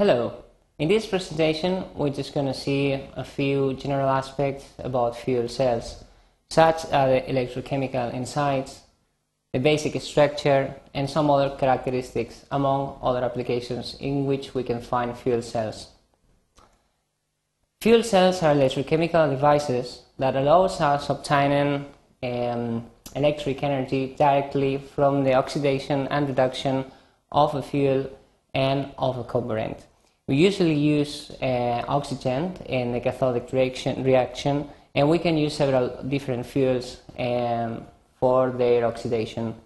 Hello. In this presentation, we're just going to see a few general aspects about fuel cells, such as the electrochemical insights, the basic structure, and some other characteristics, among other applications in which we can find fuel cells. Fuel cells are electrochemical devices that allows us obtaining um, electric energy directly from the oxidation and reduction of a fuel and of a component. We usually use uh, oxygen in the cathodic reaction, reaction, and we can use several different fuels um, for their oxidation.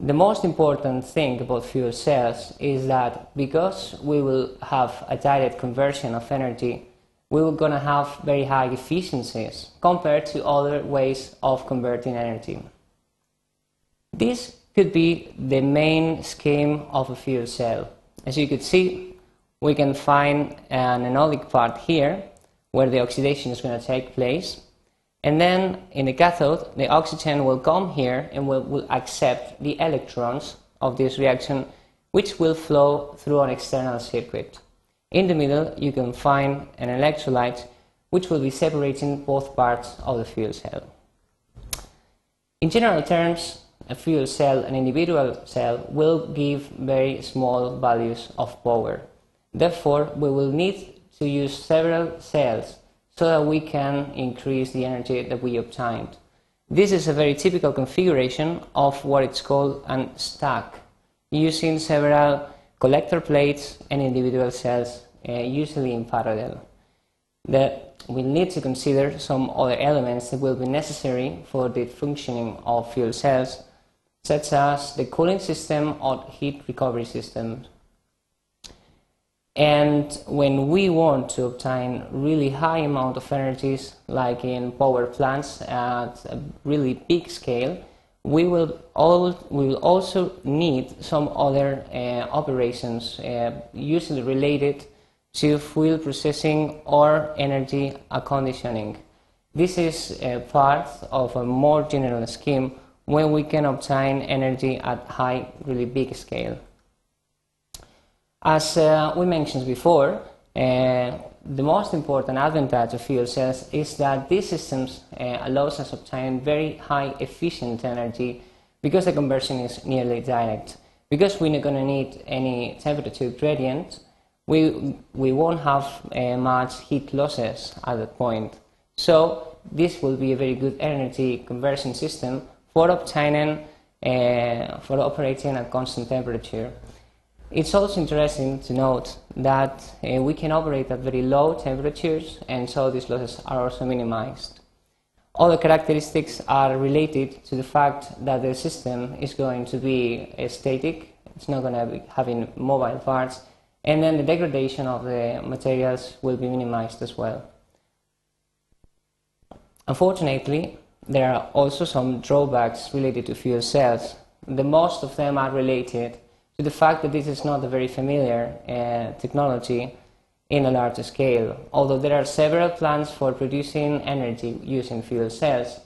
The most important thing about fuel cells is that because we will have a direct conversion of energy, we are going to have very high efficiencies compared to other ways of converting energy. This could be the main scheme of a fuel cell. As you could see, we can find an anodic part here where the oxidation is going to take place. And then in the cathode, the oxygen will come here and will, will accept the electrons of this reaction, which will flow through an external circuit. In the middle, you can find an electrolyte, which will be separating both parts of the fuel cell. In general terms, a fuel cell, an individual cell, will give very small values of power. Therefore, we will need to use several cells so that we can increase the energy that we obtained. This is a very typical configuration of what it's called a stack, using several collector plates and individual cells, uh, usually in parallel. That we need to consider some other elements that will be necessary for the functioning of fuel cells, such as the cooling system or heat recovery system. And when we want to obtain really high amount of energies, like in power plants at a really big scale, we will, all, we will also need some other uh, operations, uh, usually related to fuel processing or energy conditioning. This is part of a more general scheme when we can obtain energy at high, really big scale. As uh, we mentioned before, uh, the most important advantage of fuel cells is that these systems uh, allows us to obtain very high efficient energy because the conversion is nearly direct. Because we're not going to need any temperature gradient, we, we won't have uh, much heat losses at that point. So this will be a very good energy conversion system for obtaining, uh, for operating at constant temperature. It's also interesting to note that uh, we can operate at very low temperatures and so these losses are also minimized. Other characteristics are related to the fact that the system is going to be uh, static, it's not going to be having mobile parts, and then the degradation of the materials will be minimized as well. Unfortunately, there are also some drawbacks related to fuel cells. The most of them are related to the fact that this is not a very familiar uh, technology in a large scale. Although there are several plans for producing energy using fuel cells,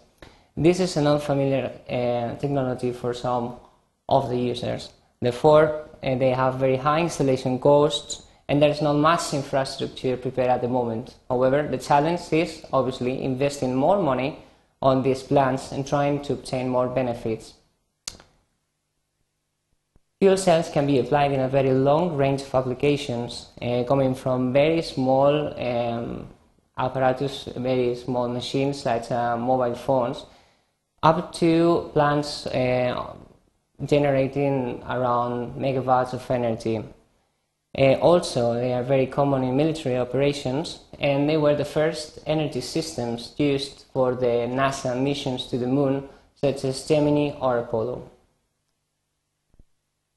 this is an unfamiliar uh, technology for some of the users. Therefore, uh, they have very high installation costs and there is not much infrastructure prepared at the moment. However, the challenge is obviously investing more money on these plants and trying to obtain more benefits. Fuel cells can be applied in a very long range of applications, uh, coming from very small um, apparatus, very small machines like uh, mobile phones, up to plants uh, generating around megawatts of energy. Uh, also, they are very common in military operations, and they were the first energy systems used for the NASA missions to the moon, such as Gemini or Apollo.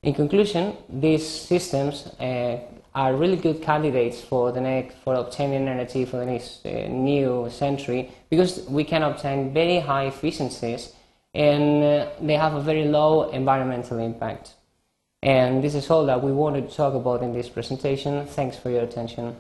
In conclusion, these systems uh, are really good candidates for the next, for obtaining energy for the next uh, new century because we can obtain very high efficiencies and uh, they have a very low environmental impact. And this is all that we wanted to talk about in this presentation. Thanks for your attention.